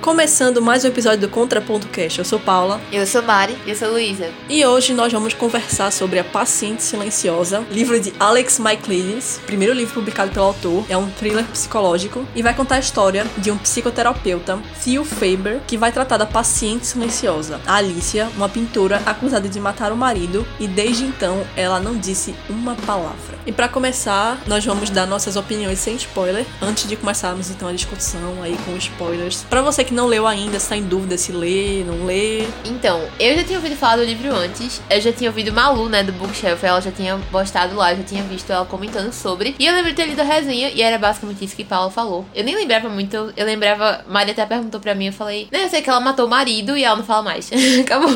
Começando mais um episódio do Contraponto Cast. Eu sou Paula. Eu sou Mari. Eu sou Luísa. E hoje nós vamos conversar sobre A Paciente Silenciosa, livro de Alex Michaelides, primeiro livro publicado pelo autor. É um thriller psicológico e vai contar a história de um psicoterapeuta, Theo Faber, que vai tratar da paciente silenciosa, a Alicia, uma pintora acusada de matar o marido e desde então ela não disse uma palavra. E para começar, nós vamos dar nossas opiniões sem spoiler, antes de começarmos então a discussão aí com spoilers. Para você que não leu ainda, está em dúvida se lê, não lê. Então, eu já tinha ouvido falar do livro antes. Eu já tinha ouvido Malu, né, do Bookshelf. Ela já tinha postado lá, já tinha visto ela comentando sobre. E eu lembro de ter lido a resenha e era basicamente isso que Paula falou. Eu nem lembrava muito, eu lembrava. Maria até perguntou pra mim, eu falei, né, eu sei que ela matou o marido e ela não fala mais. Acabou.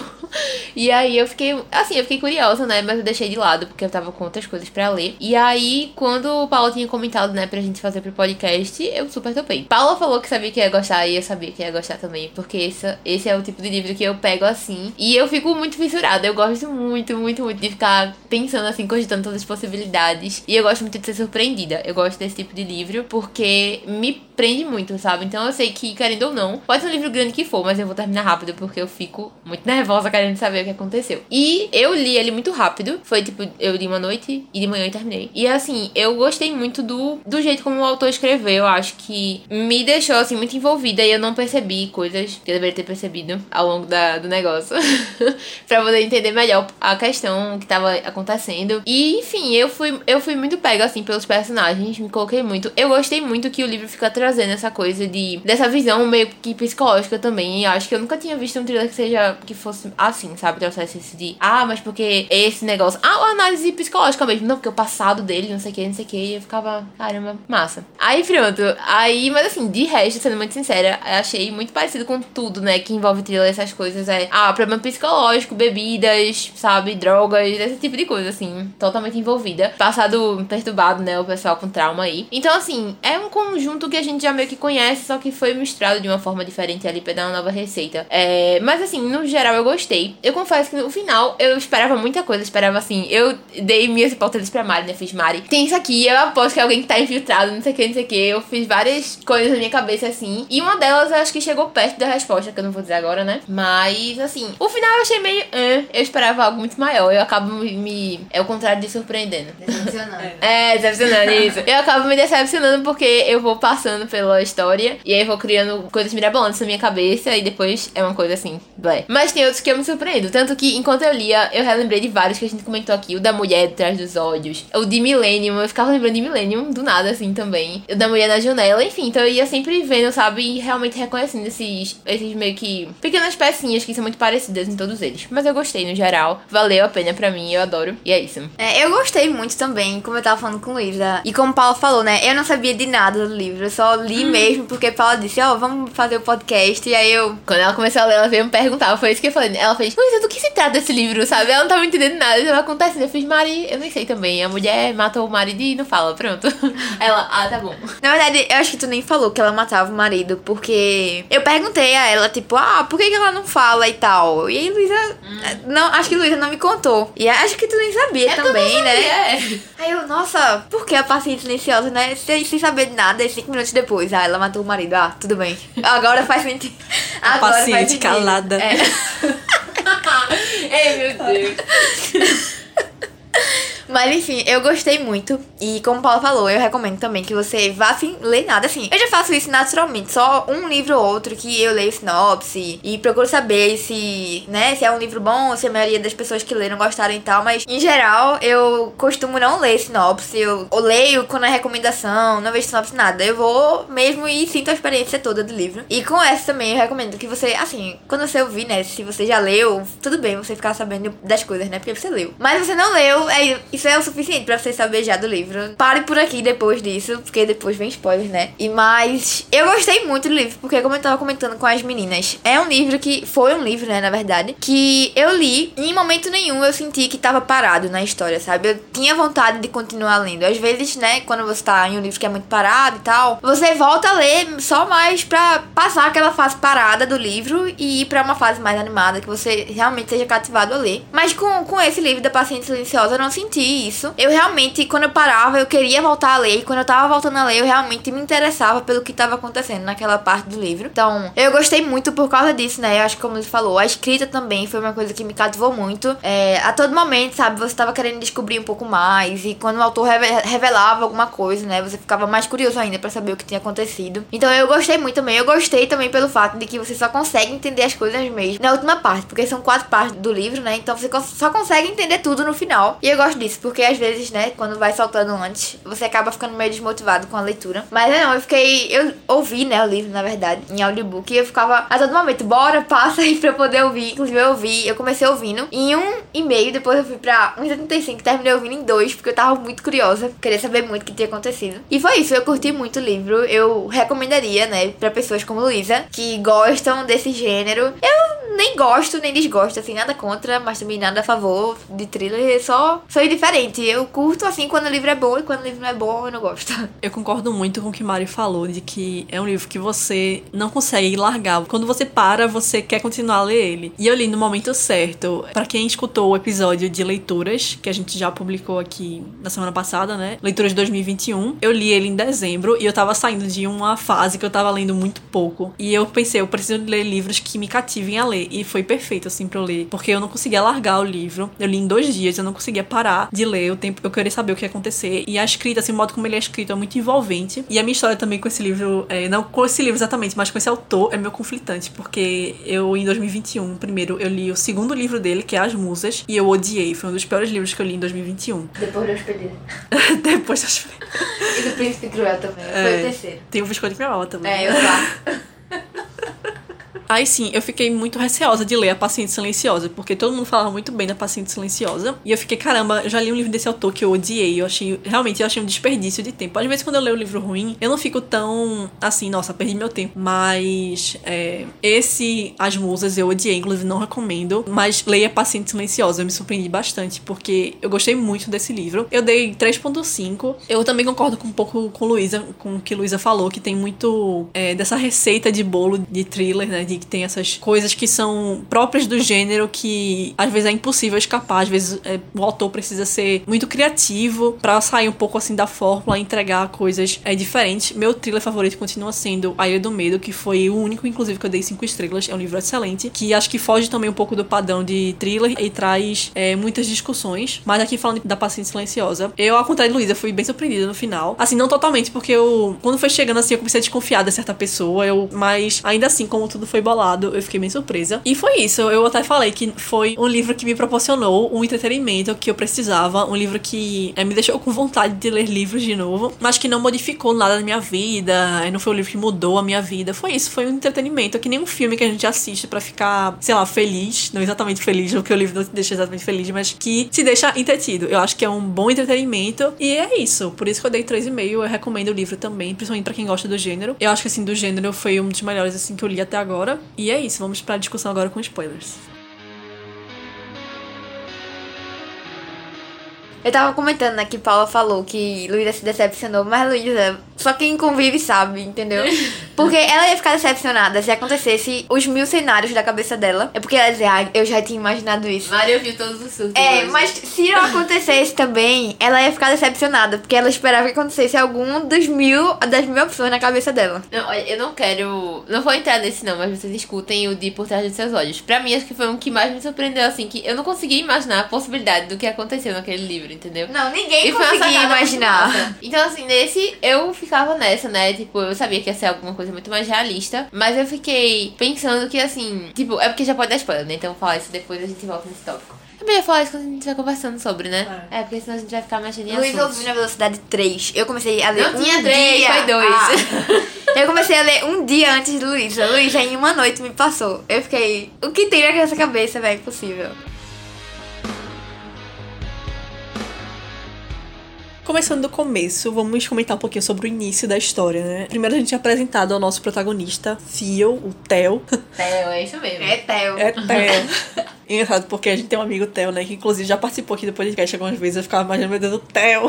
E aí eu fiquei, assim, eu fiquei curiosa, né, mas eu deixei de lado porque eu tava com outras coisas para ler. E aí, quando o Paula tinha comentado, né, pra gente fazer pro podcast, eu super topei. Paula falou que sabia que ia gostar e eu sabia que ia gostar também, porque esse, esse é o tipo de livro que eu pego assim. E eu fico muito fissurada. Eu gosto muito, muito, muito de ficar pensando assim, cogitando todas as possibilidades. E eu gosto muito de ser surpreendida. Eu gosto desse tipo de livro porque me prende muito, sabe? Então eu sei que, querendo ou não, pode ser um livro grande que for, mas eu vou terminar rápido porque eu fico muito nervosa querendo saber o que aconteceu. E eu li ele muito rápido. Foi tipo, eu li uma noite e de manhã eu terminei. E assim, eu gostei muito do, do jeito como o autor escreveu. Eu acho que me deixou assim muito envolvida e eu não percebi coisas que eu deveria ter percebido ao longo da, do negócio. pra poder entender melhor a questão que tava acontecendo. E enfim, eu fui, eu fui muito pega assim pelos personagens, me coloquei muito. Eu gostei muito que o livro fica trazendo essa coisa de dessa visão meio que psicológica também. Acho que eu nunca tinha visto um thriller que seja que fosse assim, sabe? Trouxesse esse de ah, mas porque esse negócio. Ah, uma análise psicológica mesmo. Não, porque o passado dele, não sei o que, não sei o que. E eu ficava, caramba, massa. Aí pronto. Aí, mas assim, de resto, sendo muito sincera, achei muito parecido com tudo, né? Que envolve thriller, essas coisas. É, ah, problema psicológico, bebidas, sabe? Drogas, esse tipo de coisa, assim. Totalmente envolvida. Passado perturbado, né? O pessoal com trauma aí. Então, assim, é um conjunto que a gente já meio que conhece, só que foi misturado de uma forma diferente ali pra dar uma nova receita. É, mas assim, no geral eu gostei. Eu confesso que no final eu esperava muita coisa. Esperava assim, eu dei minhas hipóteses pra Mari, né? Fiz Mari. Tem isso aqui, eu aposto que é alguém que tá infiltrado, não sei o que, não sei o que. Eu fiz várias coisas na minha cabeça assim. E uma delas eu acho que chegou perto da resposta, que eu não vou dizer agora, né? Mas assim, o final eu achei meio. Uh, eu esperava algo muito maior. Eu acabo me. É o contrário de surpreendendo. Decepcionando. É, decepcionando isso. Eu acabo me decepcionando porque eu vou passando pela história e aí vou criando coisas mirabolantes na minha cabeça e depois é uma coisa assim, blé. Mas tem outros que eu me surpreendo. Tanto que enquanto eu lia, eu relembrei de vários que a gente comentou aqui. O da mulher atrás dos olhos. O de Millennium. Eu ficava lembrando de Millennium do nada, assim, também. O da mulher na janela. Enfim, então eu ia sempre vendo, sabe? E realmente reconhecendo esses, esses meio que pequenas pecinhas que são muito parecidas em todos eles. Mas eu gostei no geral. Valeu a pena pra mim, eu adoro. E é isso. É, eu gostei muito também, como eu tava falando com o Luísa. E como o Paulo falou, né? Eu não sabia de nada do livro. Eu só li mesmo porque Paula disse, ó, oh, vamos fazer o podcast. E aí eu. Quando ela começou a ler, ela veio me perguntar. Foi isso que eu falei. Ela fez, Luísa, do que se trata esse livro, sabe? Ela não tava entendendo nada. Isso acontecendo. Eu fiz, Mari, eu nem sei também. A mulher matou o marido e não fala, pronto. ela, ah, tá bom. Na verdade, eu acho que tu nem falou que ela matava o marido, porque eu perguntei a ela, tipo, ah, por que, que ela não fala e tal? E aí Luísa. Não, acho que Luísa não me contou. E acho que tu nem sabia É, tu também, né? sabia, é. Aí eu, nossa, por que a paciente silenciosa, né? Sem, sem saber de nada, e cinco minutos depois, ah, ela matou o marido. Ah, tudo bem. Agora faz sentido. A Agora faz paciente sentido. calada. É. Ei, meu Deus. Mas enfim, eu gostei muito. E como o Paulo falou, eu recomendo também que você vá sem ler nada assim. Eu já faço isso naturalmente, só um livro ou outro que eu leio sinopse e procuro saber se, né, se é um livro bom, se a maioria das pessoas que leram gostaram e tal. Mas em geral, eu costumo não ler sinopse. Eu, eu leio quando é recomendação, não vejo sinopse nada. Eu vou mesmo e sinto a experiência toda do livro. E com essa também eu recomendo que você, assim, quando você ouvir, né, se você já leu, tudo bem você ficar sabendo das coisas, né, porque você leu. Mas você não leu, é, isso é o suficiente pra você saber já do livro. Pare por aqui depois disso, porque depois vem spoilers, né? E mais, eu gostei muito do livro, porque como eu tava comentando com as meninas, é um livro que foi um livro, né, na verdade, que eu li e em momento nenhum eu senti que tava parado na história, sabe? Eu tinha vontade de continuar lendo. Às vezes, né, quando você tá em um livro que é muito parado e tal, você volta a ler só mais pra passar aquela fase parada do livro e ir pra uma fase mais animada que você realmente seja cativado a ler. Mas com, com esse livro da Paciente Silenciosa eu não senti isso, eu realmente, quando eu parava, eu queria voltar a ler. E quando eu tava voltando a ler, eu realmente me interessava pelo que tava acontecendo naquela parte do livro. Então, eu gostei muito por causa disso, né? Eu acho que, como ele falou, a escrita também foi uma coisa que me cativou muito. É, a todo momento, sabe, você tava querendo descobrir um pouco mais. E quando o autor revelava alguma coisa, né? Você ficava mais curioso ainda para saber o que tinha acontecido. Então, eu gostei muito também. Eu gostei também pelo fato de que você só consegue entender as coisas mesmo na última parte, porque são quatro partes do livro, né? Então, você só consegue entender tudo no final. E eu gosto disso, porque às vezes, né, quando vai soltando antes, você acaba ficando meio desmotivado com a leitura. Mas não, eu fiquei. Eu ouvi, né, o livro, na verdade, em audiobook, e eu ficava a todo momento, bora, passa aí pra eu poder ouvir. Inclusive, eu ouvi, eu comecei ouvindo em um e meio, depois eu fui pra 1,75, terminei ouvindo em dois, porque eu tava muito curiosa, queria saber muito o que tinha acontecido. E foi isso, eu curti muito o livro, eu recomendaria, né, pra pessoas como Luísa, que gostam desse gênero. Eu nem gosto, nem desgosto, assim, nada contra, mas também nada a favor de thriller, só sou indiferente. Eu curto, assim, quando o livro é bom e quando o livro não é bom, eu não gosto. Eu concordo muito com o que Mari falou, de que é um livro que você não consegue largar. Quando você para, você quer continuar a ler ele. E eu li no momento certo. Para quem escutou o episódio de leituras, que a gente já publicou aqui na semana passada, né? Leituras de 2021. Eu li ele em dezembro e eu tava saindo de uma fase que eu tava lendo muito pouco. E eu pensei, eu preciso ler livros que me cativem a ler. E foi perfeito, assim, pra eu ler. Porque eu não conseguia largar o livro. Eu li em dois dias, eu não conseguia parar de ler o tempo. Eu queria saber o que ia acontecer. E a escrita, assim, o modo como ele é escrito é muito envolvente. E a minha história também com esse livro, é, não com esse livro exatamente, mas com esse autor, é meio conflitante. Porque eu, em 2021, primeiro, eu li o segundo livro dele, que é As Musas. E eu odiei. Foi um dos piores livros que eu li em 2021. Depois da Hospedida. Depois da Hospedida. e do Príncipe Cruel também. É, foi o terceiro. Tem o Visconde Cruel também. É, eu lá. Aí sim, eu fiquei muito receosa de ler A Paciente Silenciosa, porque todo mundo falava muito bem da Paciente Silenciosa. E eu fiquei, caramba, já li um livro desse autor que eu odiei. Eu achei, realmente, eu achei um desperdício de tempo. Às vezes, quando eu leio um livro ruim, eu não fico tão assim, nossa, perdi meu tempo. Mas é, esse, As Musas, eu odiei, inclusive não recomendo. Mas leia Paciente Silenciosa, eu me surpreendi bastante, porque eu gostei muito desse livro. Eu dei 3.5. Eu também concordo com um pouco com Luísa, com o que Luísa falou, que tem muito é, dessa receita de bolo de thriller, né? De que tem essas coisas que são próprias do gênero que às vezes é impossível escapar, às vezes é, o autor precisa ser muito criativo para sair um pouco assim da fórmula e entregar coisas é, diferentes. Meu thriller favorito continua sendo A Ilha do Medo, que foi o único, inclusive, que eu dei cinco estrelas. É um livro excelente, que acho que foge também um pouco do padrão de thriller e traz é, muitas discussões. Mas aqui falando da Paciente Silenciosa, eu, ao contrário de Luísa, fui bem surpreendida no final. Assim, não totalmente, porque eu, quando foi chegando assim, eu comecei a desconfiar de certa pessoa, eu, mas ainda assim, como tudo foi bolado, eu fiquei bem surpresa. E foi isso, eu até falei que foi um livro que me proporcionou um entretenimento que eu precisava, um livro que é, me deixou com vontade de ler livros de novo, mas que não modificou nada na minha vida, não foi um livro que mudou a minha vida. Foi isso, foi um entretenimento, que nem um filme que a gente assiste para ficar, sei lá, feliz, não exatamente feliz, porque o livro não te deixa exatamente feliz, mas que se deixa entretido. Eu acho que é um bom entretenimento e é isso. Por isso que eu dei 3,5, eu recomendo o livro também, principalmente para quem gosta do gênero. Eu acho que assim, do gênero foi um dos melhores assim que eu li até agora. E é isso, vamos pra discussão agora com spoilers. Eu tava comentando, né, que Paula falou que Luísa se decepcionou, mas Luísa, só quem convive sabe, entendeu? Porque ela ia ficar decepcionada se acontecesse os mil cenários da cabeça dela. É porque ela ia dizer, ah, eu já tinha imaginado isso. Maria viu todos os surtos. É, mas se não acontecesse também, ela ia ficar decepcionada, porque ela esperava que acontecesse algum dos mil, das mil opções na cabeça dela. Não, olha, eu não quero. Não vou entrar nesse não, mas vocês escutem o de Por Trás dos Seus Olhos. Pra mim, acho que foi um que mais me surpreendeu, assim, que eu não conseguia imaginar a possibilidade do que aconteceu naquele livro, entendeu? Não, ninguém E conseguia imaginar. Então, assim, nesse eu ficava nessa, né? Tipo, eu sabia que ia ser alguma coisa muito mais realista. Mas eu fiquei pensando que, assim, tipo, é porque já pode dar spoiler, né? Então vou falar isso depois a gente volta nesse tópico. Eu ia falar isso quando a gente estiver conversando sobre, né? É. porque senão a gente vai ficar mais cheio Luiz ouviu na velocidade 3. Eu comecei a ler Não um tinha três, dia. foi dois. Ah. eu comecei a ler um dia antes de Luísa. Luísa em uma noite me passou. Eu fiquei, o que tem naquela cabeça, velho? Impossível. Começando do começo, vamos comentar um pouquinho sobre o início da história, né? Primeiro a gente é apresentado ao nosso protagonista, Theo, o Theo. É, é isso mesmo. É Theo. É Theo. Engraçado porque a gente tem um amigo Theo, né? Que inclusive já participou aqui do podcast algumas vezes. Eu ficava imaginando, meu Deus, o Theo.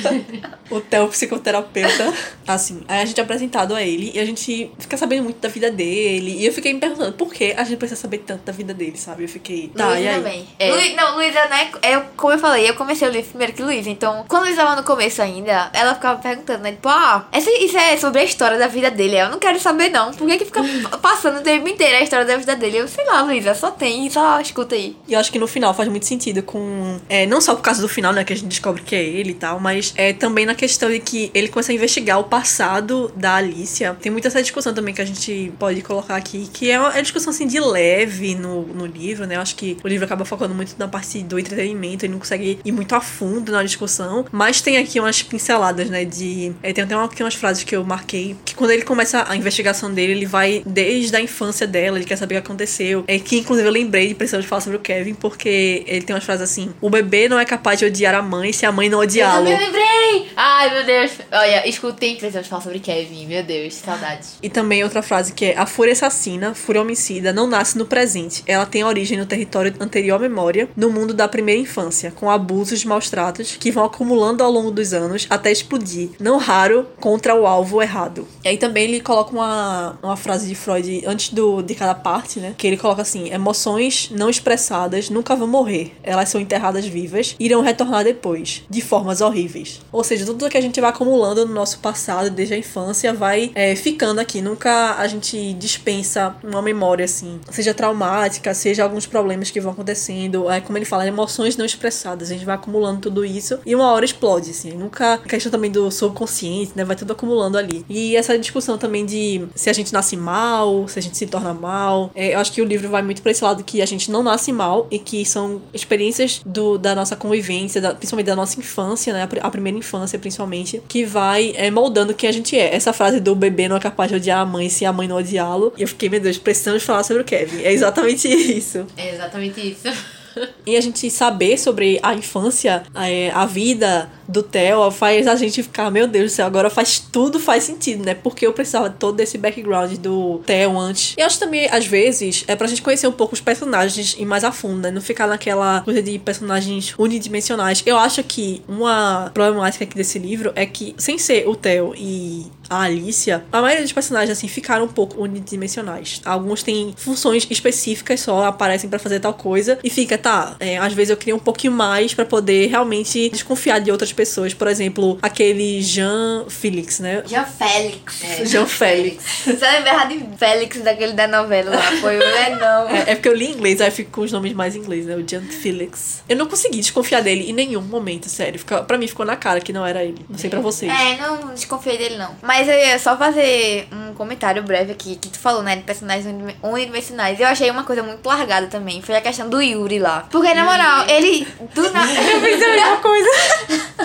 o Theo, psicoterapeuta. Assim, aí a gente é apresentado a ele e a gente fica sabendo muito da vida dele. E eu fiquei me perguntando por que a gente precisa saber tanto da vida dele, sabe? Eu fiquei. Tá, Luísa e aí? também. É. Luí- não, Luísa, né? Eu, como eu falei, eu comecei o livro primeiro que Luísa. Então, quando Luísa tava no começo ainda, ela ficava perguntando, né? Tipo, ah, essa, isso é sobre a história da vida dele. Eu não quero saber, não. Por que, que fica passando o tempo inteiro a história da vida dele? Eu sei lá, Luísa, só tem, só escuta aí. E eu acho que no final faz muito sentido com. É, não só por causa do final, né? Que a gente descobre que é ele e tal, mas é também na questão de que ele começa a investigar o passado da Alicia. Tem muita essa discussão também que a gente pode colocar aqui, que é uma, é uma discussão assim de leve no, no livro, né? Eu acho que o livro acaba focando muito na parte do entretenimento, ele não consegue ir muito a fundo na discussão, mas tem aqui umas pinceladas, né? De. é, tem até uma, aqui umas frases que eu marquei, que quando ele começa a investigação dele, ele vai desde a infância dela, ele quer saber o que aconteceu. É que, inclusive, eu lembrei de precisamos falar sobre o Kevin, porque ele tem umas frases assim: o bebê não é capaz de odiar a mãe se a mãe não Eu odiá-lo. também lembrei! Ai, meu Deus. Olha, escutem, precisamos falar sobre Kevin. Meu Deus, saudades. E também outra frase que é: a fúria assassina, fúria homicida, não nasce no presente. Ela tem origem no território anterior à memória, no mundo da primeira infância, com abusos maus tratos que vão acumulando ao longo dos anos até explodir, não raro contra o alvo errado. E aí também ele coloca uma, uma frase de Freud antes do, de cada parte, né? Que ele coloca assim: emoções não expressadas nunca vão morrer, elas são enterradas vivas e irão retornar depois, de formas horríveis. Ou seja, tudo que a gente vai acumulando no nosso passado, desde a infância, vai é, ficando aqui. Nunca a gente dispensa uma memória assim, seja traumática, seja alguns problemas que vão acontecendo. É como ele fala, emoções não expressadas. A gente vai acumulando tudo isso e uma hora explode, assim. Nunca. A questão também do subconsciente, né? Vai tudo acumulando ali. E essa discussão também de se a gente nasce mal, se a gente se torna mal. É, eu acho que o livro vai muito pra esse lado que a gente não nasce mal e que são experiências do, da nossa convivência, da- principalmente da nossa infância, né? A, a primeira infância, principalmente, que vai é, moldando quem a gente é. Essa frase do bebê não é capaz de odiar a mãe se a mãe não odiá-lo. E eu fiquei, meu Deus, precisamos falar sobre o Kevin. É exatamente isso. É exatamente isso. E a gente saber sobre a infância, é, a vida do Theo, faz a gente ficar, meu Deus do céu, agora faz tudo faz sentido, né? Porque eu precisava de todo esse background do Theo antes. E acho também, às vezes, é pra gente conhecer um pouco os personagens e mais a fundo, né? Não ficar naquela coisa de personagens unidimensionais. Eu acho que uma problemática aqui desse livro é que, sem ser o Theo e a Alicia, a maioria dos personagens, assim, ficaram um pouco unidimensionais. Alguns têm funções específicas só, aparecem pra fazer tal coisa e fica, tá, é, às vezes eu queria um pouquinho mais pra poder realmente desconfiar de outras pessoas. Por exemplo, aquele Jean Felix, né? Jean Félix. Jean Félix. Você lembra errado de Félix daquele da novela lá? Foi o não. É, é porque eu li em inglês, aí fico com os nomes mais em inglês, né? O Jean Felix. Eu não consegui desconfiar dele em nenhum momento, sério. Fica, pra mim ficou na cara que não era ele. Não sei pra vocês. É, não desconfiei dele não. Mas eu ia só fazer um comentário breve aqui, que tu falou, né, de personagens unidime- unidimensionais. Eu achei uma coisa muito largada também, foi a questão do Yuri lá. Porque, na moral, ele do nada... Eu pensei a mesma coisa.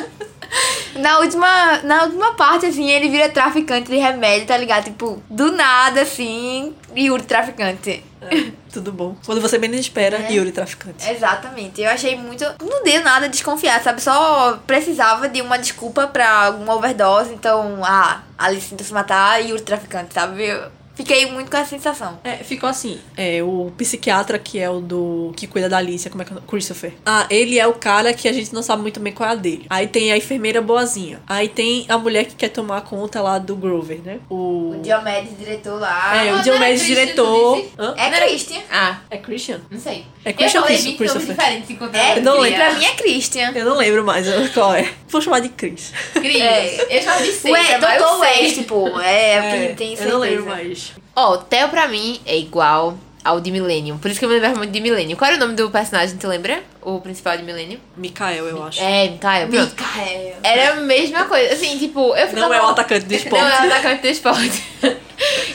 Na última, na última parte, assim, ele vira traficante de remédio, tá ligado? Tipo, do nada, assim, Yuri traficante. Tudo bom. Quando você menos espera, É. Yuri traficante. Exatamente. Eu achei muito. Não deu nada a desconfiar, sabe? Só precisava de uma desculpa pra alguma overdose. Então, ah, Alice tentou se matar o traficante, sabe? Fiquei muito com essa sensação. É, ficou assim. É, o psiquiatra que é o do. que cuida da Alicia, como é que é? o nome? Christopher. Ah, ele é o cara que a gente não sabe muito bem qual é a dele. Aí tem a enfermeira boazinha. Aí tem a mulher que quer tomar conta lá do Grover, né? O. O Diomedes, diretor lá. É, Ah, o não Diomedes, Christian, diretor. Hã? É Christian. Ah, É Christian? não sei. É Christian eu ou falei Chris- 20 nomes Christopher? diferentes É, Eu não lembro. pra mim é Christian. Eu não lembro mais qual é. Vou chamar de Chris. Cris, É. eu chamo de seis, Ué, eu Doutor. West, pô. É, é, o que tem eu certeza. não lembro mais. Ó, o Theo pra mim é igual ao de Millennium. Por isso que eu me lembrava muito de Millennium. Qual era o nome do personagem, tu lembra? O principal de Millennium? Mikael, eu acho. É, Mikael. Micael. Era a mesma coisa. Assim, tipo, eu ficava... Não é o atacante do esporte. Não é o atacante do esporte.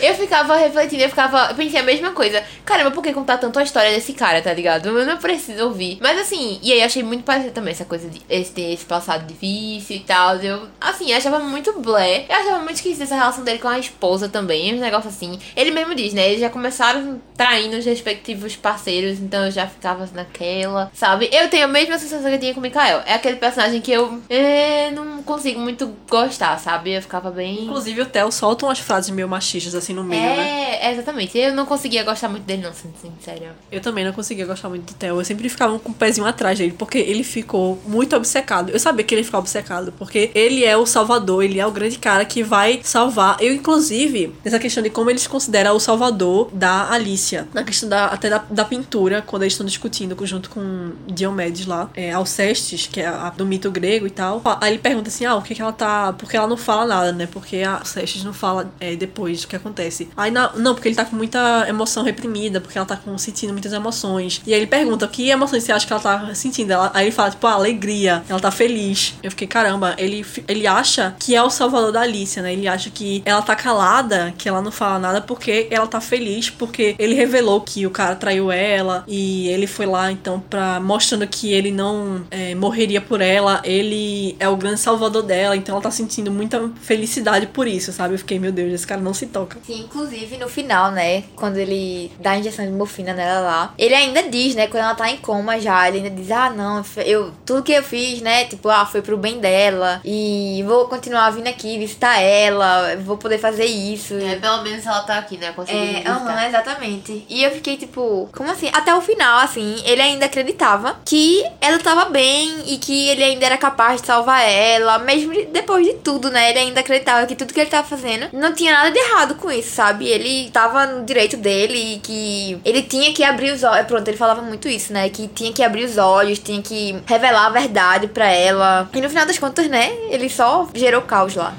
eu ficava refletindo, eu ficava. Eu pensei a mesma coisa. Caramba, por que contar tanto a história desse cara, tá ligado? Eu não preciso ouvir. Mas assim, e aí achei muito parecido também essa coisa de esse, ter esse passado difícil e tal. Eu, assim, achava muito blé. Eu achava muito esquisita essa relação dele com a esposa também. Um negócio assim. Ele mesmo diz, né? Eles já começaram traindo os respectivos parceiros, então eu já ficava naquela, sabe? Eu tenho a mesma sensação que eu tinha com o Mikael. É aquele personagem que eu é, não consigo muito gostar, sabe? Eu ficava bem. Inclusive, o Theo solta umas frases meio machistas assim, no meio, né? É, exatamente. Eu não conseguia gostar muito dele, não, sendo sincera. Eu também não conseguia gostar muito do Theo. Eu sempre ficava com o pezinho atrás dele, porque ele ficou muito obcecado. Eu sabia que ele ficava obcecado, porque ele é o salvador, ele é o grande cara que vai salvar. Eu, inclusive, nessa questão de como eles consideram o salvador da Alicia. Na questão da, até da, da pintura, quando eles estão discutindo junto com Diomedes lá, é, Alcestes, que é a, do mito grego e tal. Aí ele pergunta assim: ah, o que, que ela tá. Porque ela não fala nada, né? Porque a Alcestes não fala é, depois do que acontece. Aí na, não, porque ele tá com muita emoção reprimida, porque ela tá com, sentindo muitas emoções. E aí ele pergunta: que emoções você acha que ela tá sentindo? Ela, aí ele fala, tipo, ah, alegria. Ela tá feliz. Eu fiquei, caramba, ele, ele acha que é o salvador da Alicia, né? Ele acha que ela tá calada, que ela não fala nada porque ela tá feliz, porque ele revelou que o cara traiu ela e ele foi lá então pra mostrando que ele não é, morreria por ela, ele é o grande salvador dela, então ela tá sentindo muita felicidade por isso, sabe? Eu fiquei, meu Deus, esse cara não se toca. Sim, inclusive no final, né, quando ele dá a injeção de morfina nela lá, ele ainda diz, né, quando ela tá em coma já, ele ainda diz, ah, não, eu, tudo que eu fiz, né, tipo, ah, foi pro bem dela e vou continuar vindo aqui visitar ela, vou poder fazer isso. É, pelo menos ela tá aqui, né? Conseguindo É, aham, exatamente. E eu fiquei tipo, como assim? Até o final, assim, ele ainda acreditava que ela tava bem e que ele ainda era capaz de salvar ela, mesmo de- depois de tudo, né? Ele ainda acreditava que tudo que ele tava fazendo não tinha nada de errado com isso, sabe? Ele tava no direito dele e que ele tinha que abrir os olhos. Pronto, ele falava muito isso, né? Que tinha que abrir os olhos, tinha que revelar a verdade pra ela. E no final das contas, né? Ele só gerou caos lá.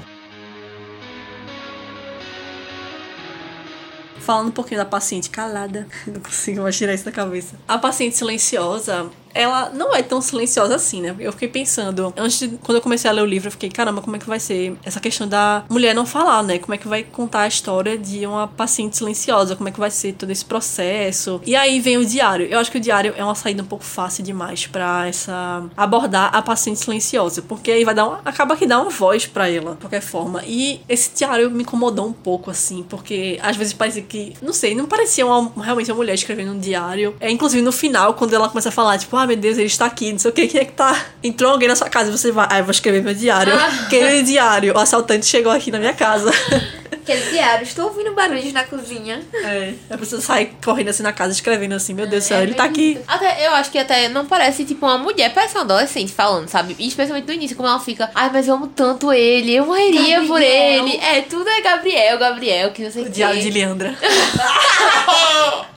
Falando um pouquinho da paciente calada, não consigo mais tirar isso da cabeça. A paciente silenciosa, ela não é tão silenciosa assim, né? Eu fiquei pensando, antes de, quando eu comecei a ler o livro, eu fiquei, caramba, como é que vai ser essa questão da mulher não falar, né? Como é que vai contar a história de uma paciente silenciosa? Como é que vai ser todo esse processo? E aí vem o diário. Eu acho que o diário é uma saída um pouco fácil demais pra essa abordar a paciente silenciosa, porque aí vai dar uma, acaba que dá uma voz pra ela, de qualquer forma. E esse diário me incomodou um pouco assim, porque às vezes parecia que, não sei, não parecia uma, realmente uma mulher escrevendo um diário. É inclusive no final quando ela começa a falar, tipo, ah, meu Deus, ele está aqui, não sei o que, quem é que tá? Entrou alguém na sua casa e você vai, ah, eu vou escrever meu diário. Aquele diário, o assaltante chegou aqui na minha casa. Aquele diário, estou ouvindo barulhos na cozinha. É, a pessoa sai correndo assim na casa, escrevendo assim, meu Deus do céu, ele tá aqui. Até, eu acho que até não parece, tipo, uma mulher, parece uma adolescente falando, sabe? E especialmente no início, como ela fica, ai, mas eu amo tanto ele, eu morreria por Gabriel." ele. É, tudo é Gabriel, Gabriel, que não sei o O diário de Leandra.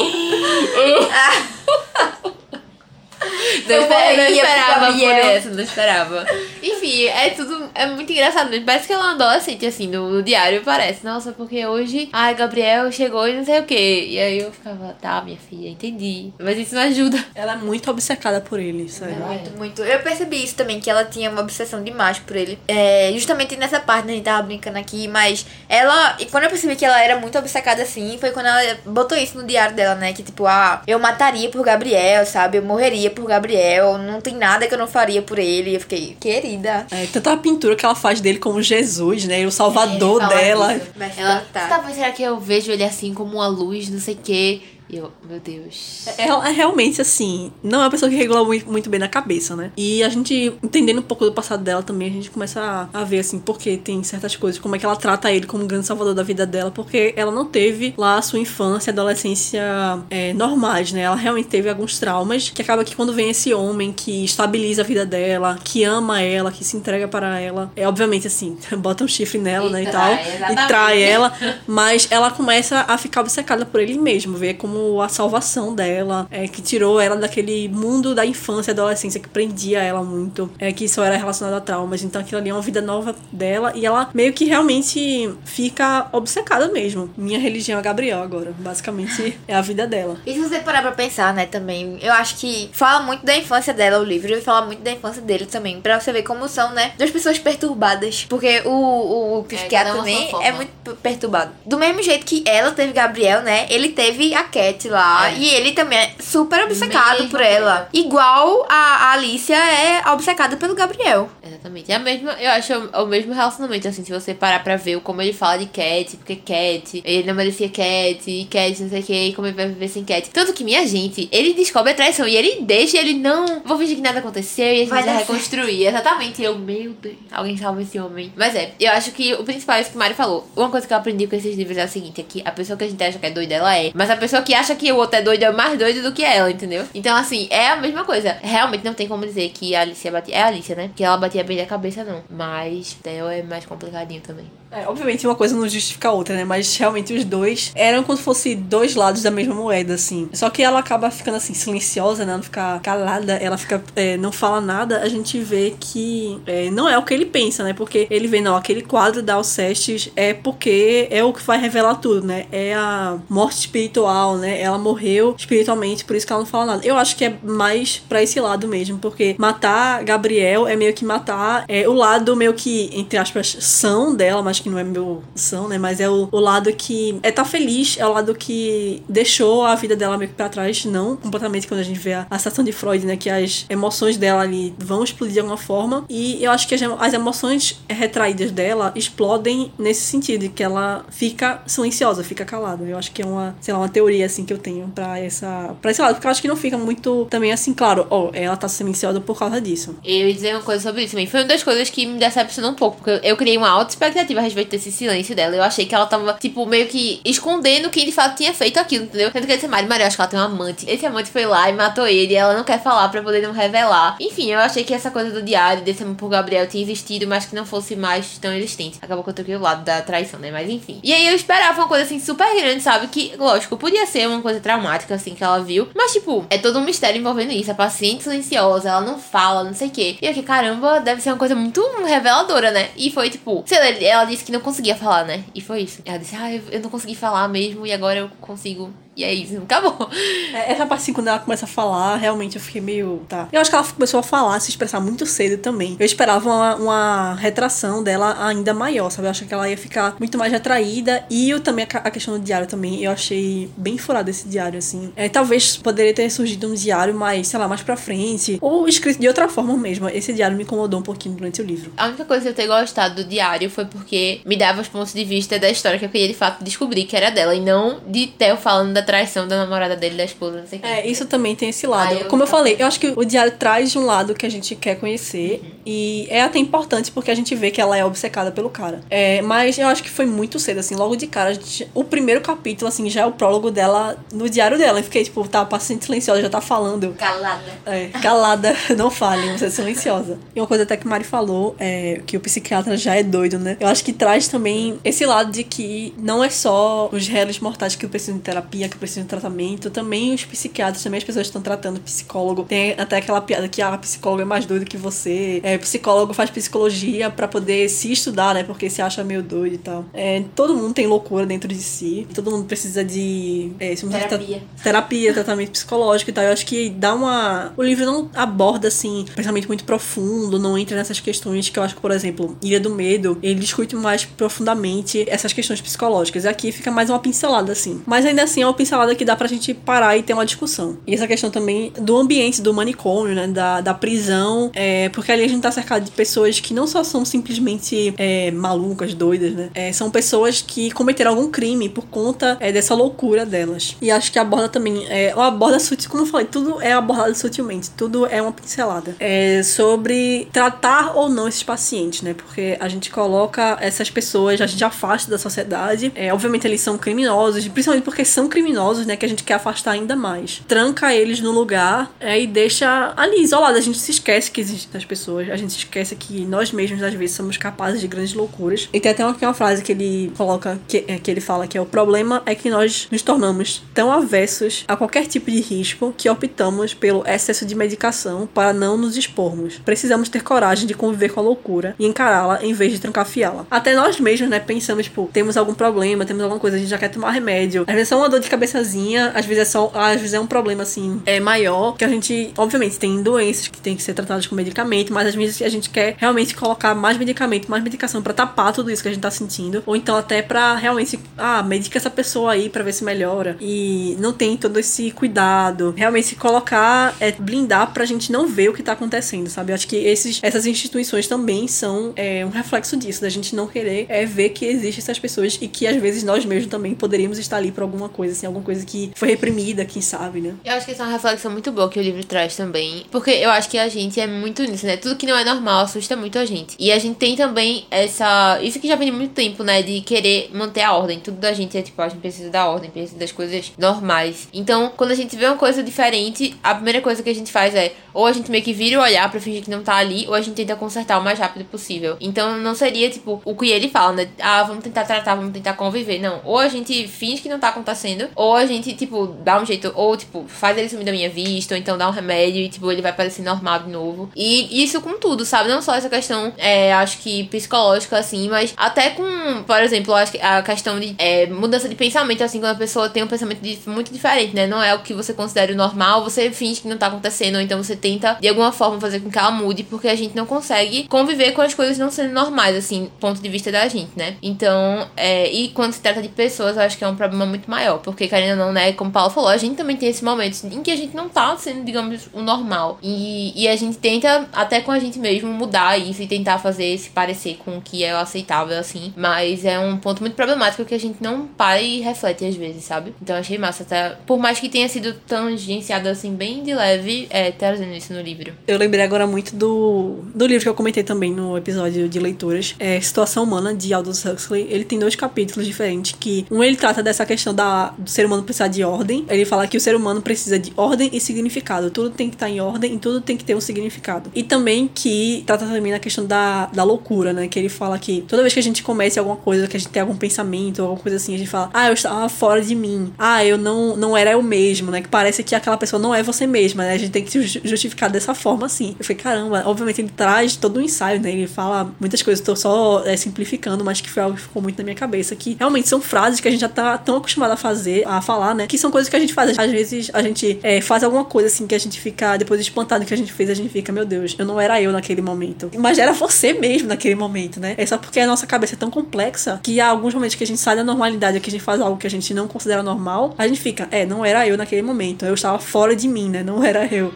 Não, Eu esper- não esperava por essa, não esperava. Enfim, é tudo. É muito engraçado mesmo. Parece que ela é uma adolescente, assim, no, no diário parece. Nossa, porque hoje. Ai, Gabriel chegou e não sei o quê. E aí eu ficava, tá, minha filha, entendi. Mas isso não ajuda. Ela é muito obcecada por ele, sério. Muito, muito. Eu percebi isso também, que ela tinha uma obsessão demais por ele. É, justamente nessa parte, né, a gente tava brincando aqui, mas ela. E quando eu percebi que ela era muito obcecada assim, foi quando ela botou isso no diário dela, né? Que tipo, ah, eu mataria por Gabriel, sabe? Eu morreria por Gabriel, não tem nada que eu não faria por ele. Eu fiquei, querida. É, tanta pintura que ela faz dele como Jesus, né? O salvador É, dela. disso. Mas Ela, tá. talvez será que eu vejo ele assim como uma luz, não sei o quê. E eu, meu Deus. Ela é realmente, assim, não é uma pessoa que regula muito, bem na cabeça, né? E a gente, entendendo um pouco do passado dela também, a gente começa a, a ver, assim, porque tem certas coisas, como é que ela trata ele como um grande salvador da vida dela, porque ela não teve lá a sua infância e adolescência é, normais, né? Ela realmente teve alguns traumas, que acaba que quando vem esse homem que estabiliza a vida dela, que ama ela, que se entrega para ela, é obviamente, assim, bota um chifre nela, E né, e trai, tal, e exatamente. trai ela, mas ela começa a ficar obcecada por ele mesmo, ver como a salvação dela, é, que tirou ela daquele mundo da infância e adolescência que prendia ela muito, é, que só era relacionado a traumas. Então aquilo ali é uma vida nova dela e ela meio que realmente fica obcecada mesmo. Minha religião é Gabriel agora, basicamente é a vida dela. E se você parar pra pensar, né, também, eu acho que fala muito da infância dela, o livro, e fala muito da infância dele também, pra você ver como são, né, duas pessoas perturbadas. Porque o, o, o psiquiatra sua também é muito perturbado. Do mesmo jeito que ela teve Gabriel, né, ele teve a Cat lá, É. e ele também é super obcecado por ela. Igual a, a Alicia é obcecada pelo Gabriel. Exatamente. É a mesma, eu acho é o mesmo relacionamento, assim, se você parar pra ver como ele fala de Cat, porque Cat, ele não merecia Cat, e Cat não sei o que, e como ele vai viver sem Cat. Tanto que, minha gente, ele descobre a traição e ele deixa, ele não. Vou fingir que nada aconteceu e a gente Vai reconstruir. Exatamente. Eu, meu Deus, alguém salva esse homem. Mas é, eu acho que o principal é isso que o Mário falou. Uma coisa coisa que eu aprendi com esses livros é o seguinte: é que a pessoa que a gente acha que é doida, ela é. Mas a pessoa que acha que o outro é doido é mais doido do que ela, entendeu? Então, assim, é a mesma coisa. Realmente não tem como dizer que a Alicia batia. É a Alicia, né? Que ela batia bem da cabeça, não. Mas Theo é mais complicadinho também. É, obviamente uma coisa não justifica a outra, né? Mas realmente os dois eram como se fossem dois lados da mesma moeda, assim. Só que ela acaba ficando assim, silenciosa, né? Não fica calada, ela fica. É, não fala nada, a gente vê que é, não é o que ele pensa, né? Porque ele vê, não, aquele quadro da Alcestes é porque é o que vai revelar tudo, né? É a morte espiritual, né? Ela morreu espiritualmente, por isso que ela não fala nada. Eu acho que é mais para esse lado mesmo, porque matar Gabriel é meio que matar é, o lado meio que, entre aspas, são dela, mas que não é meu são, né? Mas é o, o lado que é tá feliz, é o lado que deixou a vida dela meio que pra trás, não completamente quando a gente vê a, a situação de Freud, né? Que as emoções dela ali vão explodir de alguma forma. E eu acho que as, as emoções retraídas dela explodem nesse sentido, que ela fica silenciosa, fica calada. Eu acho que é uma, sei lá, uma teoria assim que eu tenho pra essa. para esse lado, porque eu acho que não fica muito também assim, claro, ó, oh, ela tá silenciosa por causa disso. Eu ia dizer uma coisa sobre isso também. Foi uma das coisas que me decepcionou um pouco, porque eu criei uma alta expectativa a respeito desse silêncio dela. Eu achei que ela tava, tipo, meio que escondendo quem de fato tinha feito aquilo, entendeu? Tanto que eu disse, Mari, Mari, eu acho que ela tem um amante. Esse amante foi lá e matou ele, e ela não quer falar pra poder não revelar. Enfim, eu achei que essa coisa do diário, desse amor por Gabriel, tinha existido, mas que não fosse mais tão existente. Acabou que eu toquei o lado da traição, né? Mas enfim. E aí eu esperava uma coisa assim super grande, sabe? Que, lógico, podia ser uma coisa traumática, assim, que ela viu. Mas, tipo, é todo um mistério envolvendo isso. A paciente silenciosa, ela não fala, não sei o quê. E que caramba, deve ser uma coisa muito reveladora, né? E foi, tipo, sei lá, ela disse que não conseguia falar, né? E foi isso. Ela disse, ah, eu não consegui falar mesmo e agora eu consigo e é isso, acabou. É, essa parte assim, quando ela começa a falar, realmente eu fiquei meio. Tá. Eu acho que ela começou a falar, a se expressar muito cedo também. Eu esperava uma, uma retração dela ainda maior, sabe? Eu achei que ela ia ficar muito mais retraída. E eu também, a questão do diário também, eu achei bem furado esse diário, assim. É, talvez poderia ter surgido um diário mais, sei lá, mais pra frente. Ou escrito de outra forma mesmo. Esse diário me incomodou um pouquinho durante o livro. A única coisa que eu ter gostado do diário foi porque me dava os pontos de vista da história que eu queria de fato descobrir que era dela. E não de Theo falando da traição da namorada dele, da esposa, não sei o É, isso também tem esse lado. eu Como eu falei, eu acho que o diário traz de um lado que a gente quer conhecer. Uhum. E é até importante porque a gente vê que ela é obcecada pelo cara. É, mas eu acho que foi muito cedo, assim, logo de cara. Gente, o primeiro capítulo, assim, já é o prólogo dela no diário dela. Eu fiquei, tipo, tá, paciente silenciosa, já tá falando. Calada. É, calada, não fale, você é silenciosa. E uma coisa até que Mari falou, é que o psiquiatra já é doido, né? Eu acho que traz também esse lado de que não é só os réus mortais que precisam de terapia, que precisam de tratamento, também os psiquiatras, também as pessoas estão tratando psicólogo. Tem até aquela piada que ah, psicóloga é mais doida que você. É, psicólogo faz psicologia para poder se estudar, né? Porque se acha meio doido e tal. É, todo mundo tem loucura dentro de si. Todo mundo precisa de é, terapia. terapia, tratamento psicológico e tal. Eu acho que dá uma. O livro não aborda, assim, pensamento muito profundo, não entra nessas questões que eu acho que, por exemplo, Ilha do Medo, ele discute mais profundamente essas questões psicológicas. E aqui fica mais uma pincelada, assim. Mas ainda assim é uma pincelada que dá pra gente parar e ter uma discussão. E essa questão também do ambiente do manicômio, né? Da, da prisão. É, porque ali a gente tá cercado de pessoas que não só são simplesmente é, malucas, doidas, né? É, são pessoas que cometeram algum crime por conta é, dessa loucura delas. E acho que aborda também. É, aborda sutil, como eu falei, tudo é abordado sutilmente, tudo é uma pincelada. É sobre tratar ou não esses pacientes, né? Porque a gente coloca essas pessoas, a gente afasta da sociedade. É, obviamente eles são criminosos, principalmente porque são criminosos, né? Que a gente quer afastar ainda mais. Tranca eles no lugar é, e deixa ali isolado. A gente se esquece que existem as pessoas, a gente se esquece que nós mesmos às vezes somos capazes de grandes loucuras. E tem até uma, uma frase que ele coloca, que, é, que ele fala que é o problema é que nós nos tornamos tão avessos a qualquer tipo de risco que optamos pelo excesso de medicação para não nos expormos. Precisamos ter coragem de conviver com a loucura e encará-la em vez de trancafiá-la. Até nós mesmos, né, pensamos, tipo, temos algum problema, temos alguma coisa, a gente já quer tomar remédio. Às vezes é uma dor de cabeçazinha, às vezes é só, às vezes é um problema assim, é maior, que a gente, obviamente, tem doenças que tem que ser tratadas com medicamento, mas às vezes a gente quer realmente colocar mais medicamento, mais medicação para tapar tudo isso que a gente tá sentindo, ou então até para realmente, ah, medica essa pessoa aí para ver se melhora. E não tem todo esse cuidado, realmente se colocar é blindar pra gente não ver o que tá acontecendo, sabe? Eu acho que esses, essas instituições também são é, um reflexo disso, da gente não querer é ver que existem essas pessoas e que às vezes nós mesmos também poderíamos estar ali por alguma coisa, assim, alguma coisa que foi reprimida, quem sabe, né? Eu acho que essa é uma reflexão muito boa que o livro traz também. Porque eu acho que a gente é muito nisso, né? Tudo que não é normal assusta muito a gente. E a gente tem também essa. Isso que já vem de muito tempo, né? De querer manter a ordem. Tudo da gente é tipo, a gente precisa da ordem, precisa das coisas normais. Então, quando a gente vê uma coisa diferente, a primeira coisa que a gente faz é ou a gente meio que vira o olhar pra fingir que não tá ali, ou a gente tenta consertar o mais rápido possível. Então não seria, tipo, o que ele fala, né? Ah, vamos tentar tratar, vamos tentar conviver. Não. Ou a gente finge que não tá acontecendo, ou a gente, tipo, dá um jeito, ou, tipo, faz ele sumir da minha vista, ou então dá um remédio e, tipo, ele vai parecer normal de novo. E isso com tudo, sabe? Não só essa questão, é, acho que psicológica, assim, mas até com, por exemplo, acho que a questão de é, mudança de pensamento, assim, quando a pessoa tem um pensamento muito diferente, né? Não é o que você considera o normal, você finge que não tá acontecendo, ou então você tenta de alguma forma fazer com que ela mude, porque a gente não consegue conviver com as coisas não sendo normais, assim, ponto de vista da gente, né? Então, é, e quando se trata de pessoas, eu acho que é um problema muito maior, porque querendo ou não, né, como o Paulo falou, a gente também tem esse momento em que a gente não tá sendo, digamos, o normal. E, e a gente tenta, até com a gente mesmo, mudar isso e tentar fazer se parecer com o que é aceitável, assim. Mas é um ponto muito problemático que a gente não para e reflete às vezes, sabe? Então achei massa até. Por mais que tenha sido tangenciado assim, bem de leve, é, trazendo isso no livro. Eu lembrei agora muito do, do livro que eu comentei também no episódio de leituras, é Situação Humana, de Aldous Huxley. Ele tem dois capítulos diferentes, que um ele trata dessa questão da, do ser humano precisar de ordem. Ele fala que o ser humano precisa de ordem e significado. Tudo tem que estar em ordem e tudo tem que ter um significado. E também que trata também da questão da, da loucura, né? Que ele fala que toda vez que a gente comece alguma coisa, que a gente tem algum pensamento, alguma coisa assim, a gente fala, ah, eu estava fora de mim. Ah, eu não, não era eu mesmo, né? Que parece que aquela pessoa não é você mesma, né? A gente tem que se justificar dessa forma, assim. Eu falei, caramba, obviamente ele traz todo um ensaio, né? Ele fala muitas coisas, estou só é, simplificando, mas que foi algo que ficou muito na minha cabeça. Que realmente são frases que a gente já tá tão acostumado a fazer, a falar, né? Que são coisas que a gente faz. Às vezes a gente é, faz alguma coisa assim que a gente fica depois espantado que a gente fez, a gente fica, meu Deus, eu não era eu naquele momento. Mas era você mesmo naquele momento, né? É só porque a nossa cabeça é tão complexa que há alguns momentos que a gente sai da normalidade, que a gente faz algo que a gente não considera normal, a gente fica, é, não era eu naquele momento, eu estava fora de mim, né? Não era eu.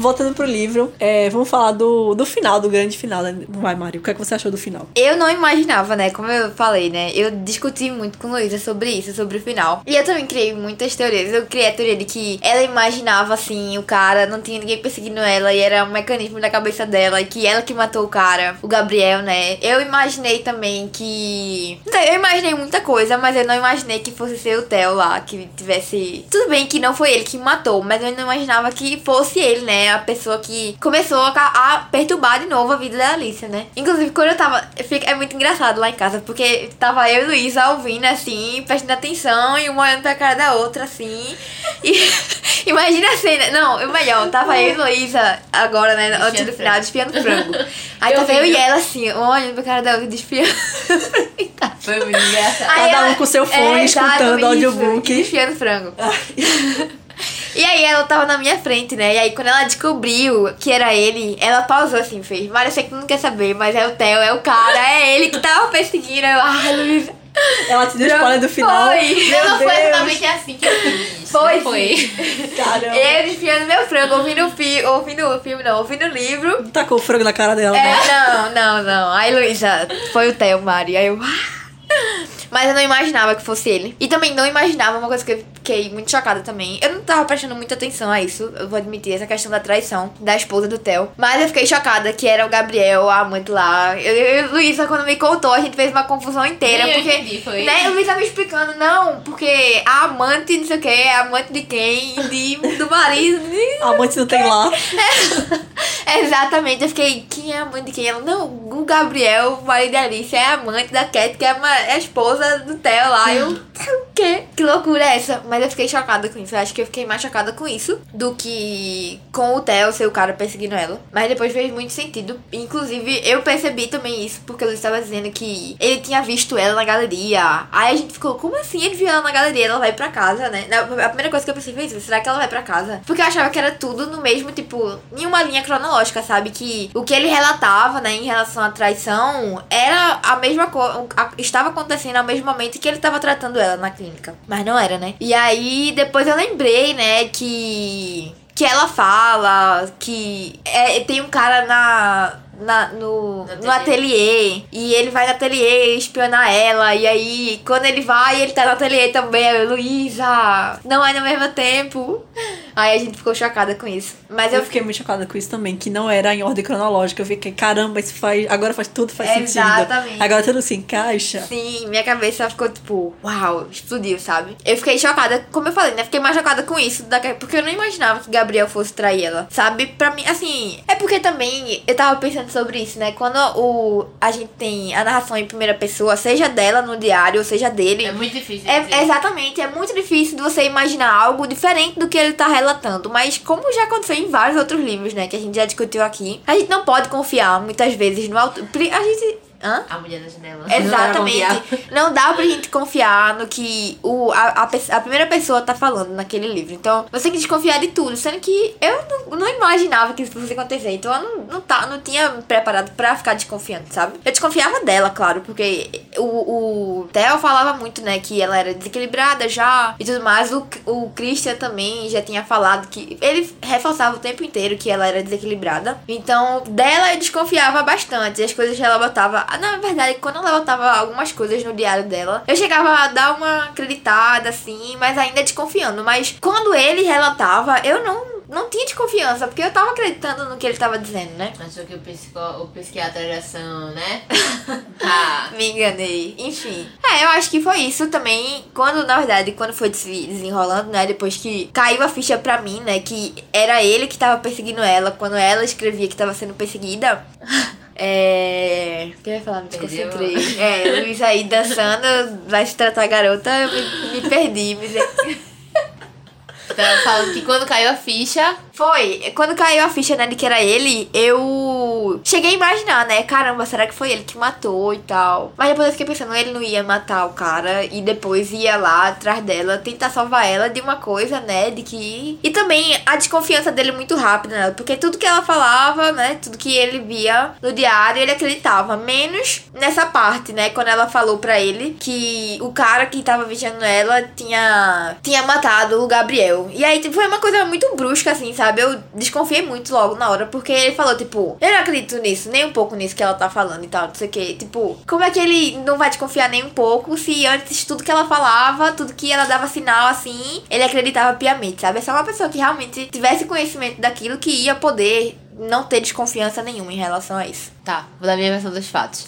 Voltando pro livro, é, vamos falar do, do final, do grande final. Né? Vai, Mário, o que, é que você achou do final? Eu não imaginava, né? Como eu falei, né? Eu discuti muito com Luísa sobre isso, sobre o final. E eu também criei muitas teorias. Eu criei a teoria de que ela imaginava, assim, o cara, não tinha ninguém perseguindo ela, e era um mecanismo da cabeça dela, e que ela que matou o cara, o Gabriel, né? Eu imaginei também que. Eu imaginei muita coisa, mas eu não imaginei que fosse ser o Theo lá, que tivesse. Tudo bem que não foi ele que matou, mas eu não imaginava que fosse ele, né? A pessoa que começou a, a, perturbar de novo a vida da Alicia, né? Inclusive, quando eu tava. É muito engraçado lá em casa, porque tava eu e Luísa ouvindo assim, prestando atenção e uma olhando pra cara da outra assim. E imagina a cena. Não, o melhor, tava eu e Luísa agora, né? Antes do final, desfiando frango. Aí tava eu e ela assim, uma olhando pra cara da outra, desfiando. Foi muito engraçado. Cada um com seu fone, é, escutando audiobook. Desfiando frango. E aí ela tava na minha frente, né? E aí quando ela descobriu que era ele, ela pausou assim, fez. Mas eu sei que não quer saber, mas é o Theo, é o cara, é ele que tava perseguindo. Eu, ai, Luísa. Ela te deu spoiler do final. Foi. Meu não Deus. foi exatamente assim que eu fiz. Foi, foi. Caramba. Eu desfiando meu frango, ouvindo o filme, ouvindo o filme, não, ouvindo o livro. Tacou o frango na cara dela, é, né? Não, não, não. Aí, Luísa, foi o Theo, Mari. Aí eu. Mas eu não imaginava que fosse ele. E também não imaginava uma coisa que eu fiquei muito chocada também. Eu não tava prestando muita atenção a isso, eu vou admitir, essa questão da traição da esposa do Theo. Mas eu fiquei chocada que era o Gabriel, a amante lá. Eu, eu, Luísa, quando me contou, a gente fez uma confusão inteira. Eu porque. Entendi, foi. Né, Luísa me explicando, não, porque a amante, não sei o que, é amante de quem? De, do marido. De... A amante não tem lá. É, exatamente, eu fiquei, quem é a amante de quem? Ela, não, o Gabriel, o marido da Alice, é amante da Cat, que é, é a esposa do Theo lá. Eu, o quê? Que loucura é essa? Mas eu fiquei chocada com isso. Eu acho que eu fiquei mais chocada com isso do que com o Theo ser o cara perseguindo ela. Mas depois fez muito sentido. Inclusive, eu percebi também isso, porque ele estava dizendo que ele tinha visto ela na galeria. Aí a gente ficou, como assim ele viu ela na galeria? Ela vai pra casa, né? A primeira coisa que eu pensei foi isso: será que ela vai pra casa? Porque eu achava que era tudo no mesmo, tipo, em uma linha cronológica, sabe? Que o que ele relatava, né, em relação à traição era a mesma coisa. Estava acontecendo ao mesmo momento que ele estava tratando ela na clínica. Mas não era, né? E aí depois eu lembrei, né, que que ela fala que é, tem um cara na na, no, No no ateliê. E ele vai no ateliê espionar ela. E aí, quando ele vai, ele tá no ateliê também. Aí, Luísa, não é no mesmo tempo. Aí a gente ficou chocada com isso. Mas Eu eu fiquei muito chocada com isso também, que não era em ordem cronológica. Eu fiquei, caramba, isso faz. Agora faz tudo faz sentido. Exatamente. Agora tudo se encaixa. Sim, minha cabeça ficou tipo, uau, explodiu, sabe? Eu fiquei chocada, como eu falei, né? Fiquei mais chocada com isso, daqui- porque eu não imaginava que Gabriel fosse trair ela, sabe? Pra mim, assim, é porque também eu tava pensando sobre isso, né? Quando o, a gente tem a narração em primeira pessoa, seja dela no diário, ou seja dele. É muito difícil. É, exatamente, é muito difícil de você imaginar algo diferente do que ele tá relatando. Mas como já aconteceu em vários outros livros, né, que a gente já discutiu aqui, a gente não pode confiar muitas vezes no autor. A gente. Hã? A mulher da janela. Exatamente. Não dá pra gente confiar no que o, a, a, a primeira pessoa tá falando naquele livro. Então, você tem que desconfiar de tudo. Sendo que eu não, não imaginava que isso fosse acontecer. Então, eu não, não, tá, não tinha me preparado pra ficar desconfiando, sabe? Eu desconfiava dela, claro, porque o, o Theo falava muito, né, que ela era desequilibrada já e tudo mais. O, o Christian também já tinha falado que. Ele reforçava o tempo inteiro que ela era desequilibrada. Então, dela eu desconfiava bastante. As coisas que ela botava. Na verdade, quando ela botava algumas coisas no diário dela, eu chegava a dar uma acreditada, assim, mas ainda desconfiando. Mas quando ele relatava, eu não. Não tinha desconfiança, porque eu tava acreditando no que ele tava dizendo, né? Achou que o, psico, o psiquiatra era ação, né? ah. Me enganei. Enfim. É, eu acho que foi isso também. Quando, na verdade, quando foi se desenrolando, né? Depois que caiu a ficha pra mim, né? Que era ele que tava perseguindo ela. Quando ela escrevia que tava sendo perseguida. É. O que eu ia falar? Me desconcentrei. É, Luiz aí dançando, vai se tratar a garota, eu me, me perdi. Me... Tava falando que quando caiu a ficha. Foi, quando caiu a ficha, né, de que era ele, eu cheguei a imaginar, né, caramba, será que foi ele que matou e tal. Mas depois eu fiquei pensando, ele não ia matar o cara e depois ia lá atrás dela tentar salvar ela de uma coisa, né, de que... E também a desconfiança dele muito rápida, né, porque tudo que ela falava, né, tudo que ele via no diário, ele acreditava, menos nessa parte, né, quando ela falou pra ele que o cara que tava vigiando ela tinha, tinha matado o Gabriel. E aí, tipo, foi uma coisa muito brusca, assim, sabe? Eu desconfiei muito logo na hora, porque ele falou, tipo, eu não acredito nisso, nem um pouco nisso que ela tá falando e tal, não sei o que. Tipo, como é que ele não vai desconfiar nem um pouco se antes tudo que ela falava, tudo que ela dava sinal assim, ele acreditava piamente, sabe? É só uma pessoa que realmente tivesse conhecimento daquilo que ia poder não ter desconfiança nenhuma em relação a isso. Tá, vou dar minha versão dos fatos.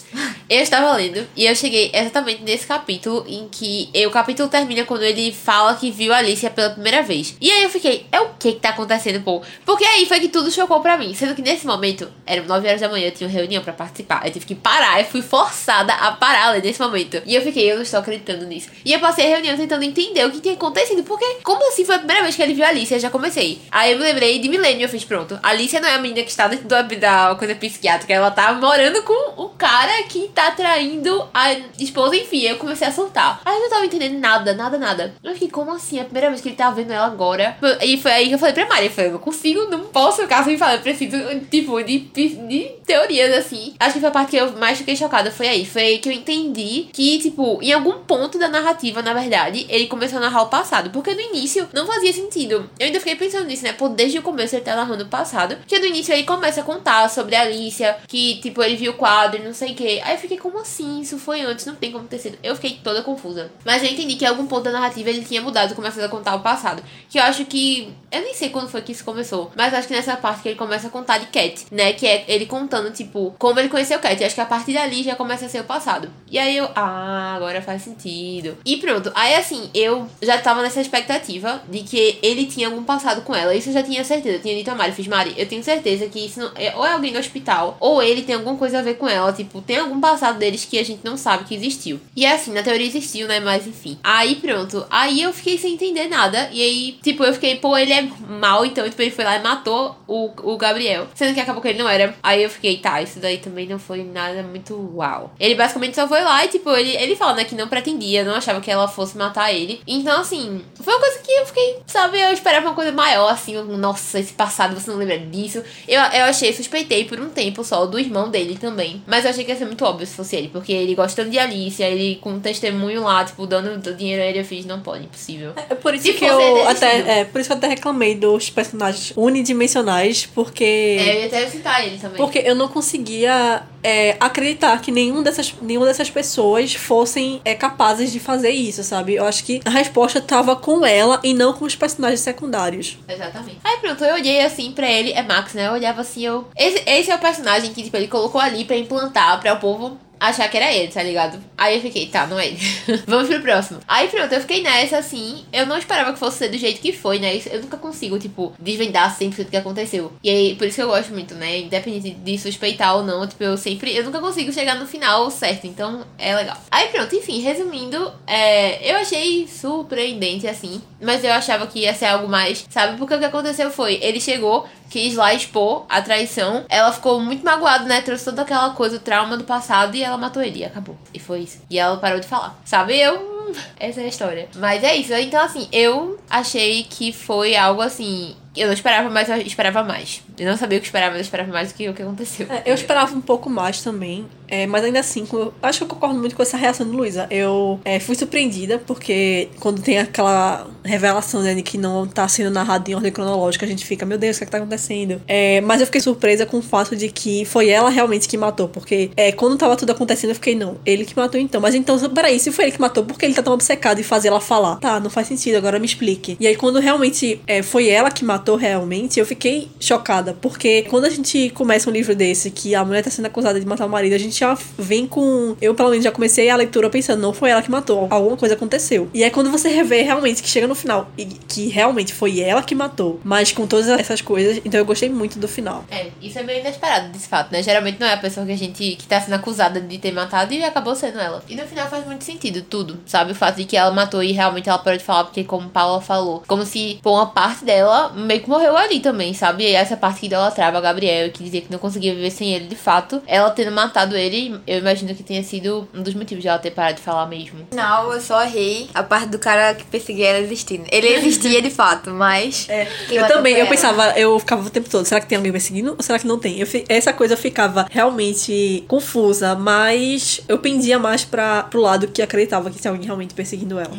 Eu estava lendo e eu cheguei exatamente nesse capítulo em que o capítulo termina quando ele fala que viu a Alicia pela primeira vez. E aí eu fiquei, é o que que tá acontecendo, pô? Porque aí foi que tudo chocou pra mim. Sendo que nesse momento, eram 9 horas da manhã, eu tinha uma reunião pra participar. Eu tive que parar, eu fui forçada a parar ali nesse momento. E eu fiquei, eu não estou acreditando nisso. E eu passei a reunião tentando entender o que tinha acontecido. Porque, como assim foi a primeira vez que ele viu a Alicia? Eu já comecei. Aí eu me lembrei de Milênio, eu fiz, pronto. A Alicia não é a menina que está dentro da coisa psiquiátrica, ela tá morando com o cara que tá traindo a esposa, enfim. Eu comecei a soltar. Aí eu não tava entendendo nada, nada, nada. Eu fiquei, como assim? É a primeira vez que ele tá vendo ela agora. E foi aí que eu falei pra Mari, eu falei, consigo, não posso ficar sem falar, eu preciso, tipo, de, de teorias, assim. Acho que foi a parte que eu mais fiquei chocada, foi aí. Foi aí que eu entendi que, tipo, em algum ponto da narrativa, na verdade, ele começou a narrar o passado. Porque no início não fazia sentido. Eu ainda fiquei pensando nisso, né? Por desde o começo ele tá narrando o passado. Que no início ele começa a contar sobre a Alicia, que, tipo, ele viu o quadro e não sei o que. Aí eu fiquei, como assim? Isso foi antes, não tem como ter sido. Eu fiquei toda confusa. Mas eu entendi que em algum ponto da narrativa ele tinha mudado, começando a contar o passado. Que eu acho que. Eu nem sei quando foi que isso começou. Mas acho que nessa parte que ele começa a contar de Cat, né? Que é ele contando, tipo, como ele conheceu Cat. Acho que a partir dali já começa a ser o passado. E aí eu. Ah, agora faz sentido. E pronto. Aí assim, eu já tava nessa expectativa de que ele tinha algum passado com ela. Isso eu já tinha certeza. Eu tinha dito a Mari, fiz Mari, eu tenho certeza que isso não, é, ou é alguém no hospital, ou ele tem alguma coisa a ver com ela. Tipo, tem algum passado deles que a gente não sabe que existiu. E é assim, na teoria existiu, né? Mas enfim. Aí pronto. Aí eu fiquei sem entender nada. E aí, tipo, eu fiquei, pô, ele é mal, então tipo, ele foi lá e matou o, o Gabriel. Sendo que acabou que ele não era. Aí eu fiquei, tá, isso daí também não foi nada muito uau. Ele basicamente só foi lá e, tipo, ele, ele fala, né, que não pretendia, não achava que ela fosse matar ele. Então, assim, foi uma coisa que eu fiquei, sabe, eu esperava uma coisa maior, assim, nossa, esse passado, você não lembra disso. Eu, eu achei, suspeitei por um tempo só do irmão dele também. Mas eu achei que ia ser muito óbvio se fosse ele, porque ele gostando de Alicia, ele com um testemunho lá, tipo, dando dinheiro a ele, eu fiz, não pode, impossível. É por isso Se que eu até, é, por isso que eu até reclamei dos personagens unidimensionais, porque É, eu ia até citar ele também. porque eu não conseguia é, acreditar que nenhum dessas, nenhuma dessas pessoas fossem é, capazes de fazer isso, sabe? Eu acho que a resposta tava com ela e não com os personagens secundários. Exatamente. Aí pronto, eu olhei assim pra ele, é Max, né? Eu olhava assim, eu. Esse, esse é o personagem que, tipo, ele colocou ali pra implantar, pra o povo achar que era ele, tá ligado? Aí eu fiquei, tá, não é ele. Vamos pro próximo. Aí pronto, eu fiquei nessa assim. Eu não esperava que fosse ser do jeito que foi, né? Eu nunca consigo, tipo, desvendar 100% do que aconteceu. E aí, por isso que eu gosto muito, né? Independente de suspeitar ou não, tipo, eu sempre. Eu nunca consigo chegar no final certo, então é legal. Aí pronto, enfim, resumindo, é, eu achei surpreendente assim. Mas eu achava que ia ser algo mais, sabe? Porque o que aconteceu foi, ele chegou, quis lá expor a traição. Ela ficou muito magoada, né? Trouxe toda aquela coisa, o trauma do passado e ela matou ele. E acabou. E foi isso. E ela parou de falar. Sabe? Eu. Essa é a história. Mas é isso. Então, assim, eu achei que foi algo assim. Eu não esperava, mas eu esperava mais. Eu não sabia o que esperava, mas eu esperava mais do que o que aconteceu. É, eu esperava um pouco mais também, é, mas ainda assim, eu acho que eu concordo muito com essa reação de Luísa. Eu é, fui surpreendida, porque quando tem aquela revelação né, de que não tá sendo narrado em ordem cronológica, a gente fica, meu Deus, o que, é que tá acontecendo? É, mas eu fiquei surpresa com o fato de que foi ela realmente que matou, porque é, quando tava tudo acontecendo, eu fiquei, não, ele que matou então. Mas então, peraí, se foi ele que matou, por que ele tá tão obcecado em fazer ela falar? Tá, não faz sentido, agora me explique. E aí, quando realmente é, foi ela que matou realmente, eu fiquei chocada, porque quando a gente começa um livro desse, que a mulher tá sendo acusada de matar o marido, a gente já vem com. Eu, pelo menos, já comecei a leitura pensando, não foi ela que matou, alguma coisa aconteceu. E aí, quando você revê realmente que chega no final e que realmente foi ela que matou, mas com todas essas coisas, então eu gostei muito do final. É, isso é meio inesperado desse fato, né? Geralmente não é a pessoa que a gente que tá sendo acusada de ter matado e acabou sendo ela. E no final faz muito sentido tudo, sabe? O fato de que ela matou e realmente ela parou de falar, porque como Paula falou, como se pô, uma parte dela meio que morreu ali também, sabe? E essa parte que idolatrava a Gabriel, que dizia que não conseguia viver sem ele de fato, ela tendo matado ele, eu imagino que tenha sido um dos motivos de ela ter parado de falar mesmo. No final, eu só errei a parte do cara que perseguia ela existindo. Ele existia de fato, mas. É, eu também, eu pensava, eu ficava o tempo todo, será que tem alguém perseguindo ou será que não tem? Eu fi- essa coisa ficava realmente confusa, mas eu pendia mais pra, pro lado que acreditava que tinha alguém realmente perseguindo ela.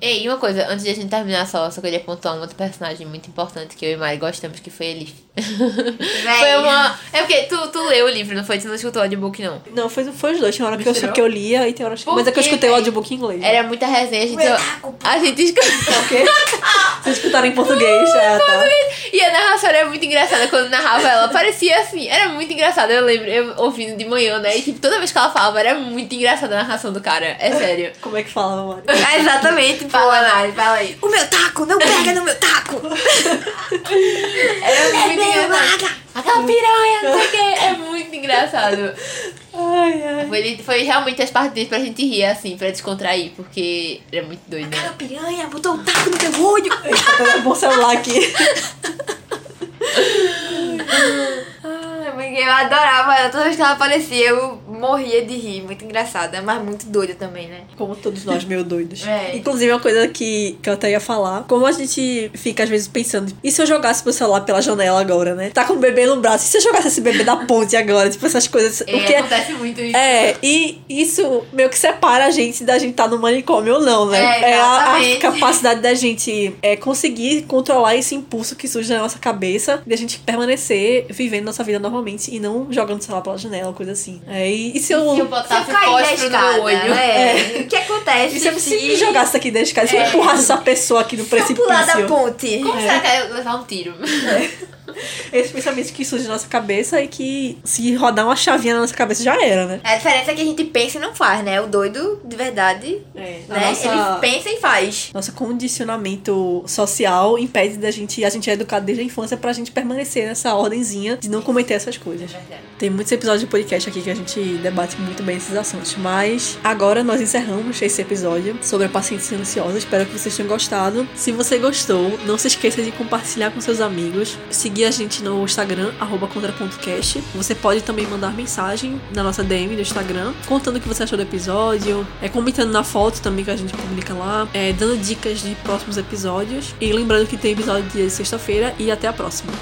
Ei, e uma coisa, antes de a gente terminar só, só queria pontuar um outro personagem muito importante que eu e Mari gostamos, que foi Elif. foi uma. É porque tu, tu leu o livro, não foi? Tu não escutou o audiobook, não. Não, foi, foi os dois. Tem hora que eu, que eu lia e tem horas que. Mas é que eu escutei o audiobook em inglês. Era muita resenha, a gente. Taco, A gente escutou. O quê? Vocês escutaram em português, já, tá? E a narração era muito engraçada quando narrava ela. Parecia assim, era muito engraçada. Eu lembro, eu ouvindo de manhã, né? E tipo, toda vez que ela falava, era muito engraçada a narração do cara. É sério. Como é que falava, Mari? É exatamente. Fala, Nari, fala aí. O meu taco, não pega no meu taco! Era muito meu engraçado. Aquela piranha, não sei o que. É muito engraçado. Ai, ai. Foi, foi realmente as partes dele pra gente rir, assim, pra descontrair, porque era muito doido, né? Aquela piranha botou um taco no teu olho! Pegou o celular aqui. Ai, porque eu adorava. Toda vez que ela aparecia, eu morria de rir. Muito engraçada, mas muito doida também, né? Como todos nós, meio doidos. É. Inclusive, uma coisa que, que eu até ia falar. Como a gente fica, às vezes, pensando... E se eu jogasse meu celular pela janela agora, né? Tá com o bebê no braço. E se eu jogasse esse bebê da ponte agora? Tipo, essas coisas... É, Porque... acontece muito isso. É, e isso meio que separa a gente da gente estar no manicômio ou não, né? É, a, a exatamente. capacidade da gente é, conseguir controlar esse impulso que surge na nossa cabeça de a gente permanecer vivendo nossa vida normalmente e não jogando, sei lá, pela janela, coisa assim. É, e, e se eu. Se eu botasse Se eu cair da no escada, meu olho. É. O que acontece E se eu se, me jogasse daqui da escada, se eu É. empurrasse essa pessoa aqui no se eu pular da precipício. ponte? Como será que é levar um tiro? Esses pensamentos que surgem na nossa cabeça e que se rodar uma chavinha na nossa cabeça já era, né? A diferença é que a gente pensa e não faz, né? O doido, de verdade, É, né? Ele pensa e faz. Nosso condicionamento social impede da gente. A gente é educado desde a infância pra gente permanecer nessa ordenzinha de não cometer essas coisas. Tem muitos episódios de podcast aqui que a gente debate muito bem esses assuntos. Mas agora nós encerramos esse episódio sobre a paciente silenciosa. Espero que vocês tenham gostado. Se você gostou, não se esqueça de compartilhar com seus amigos. Seguir a gente no Instagram, contra.cast. Você pode também mandar mensagem na nossa DM do Instagram, contando o que você achou do episódio, é, comentando na foto também que a gente publica lá, é, dando dicas de próximos episódios. E lembrando que tem episódio de sexta-feira e até a próxima.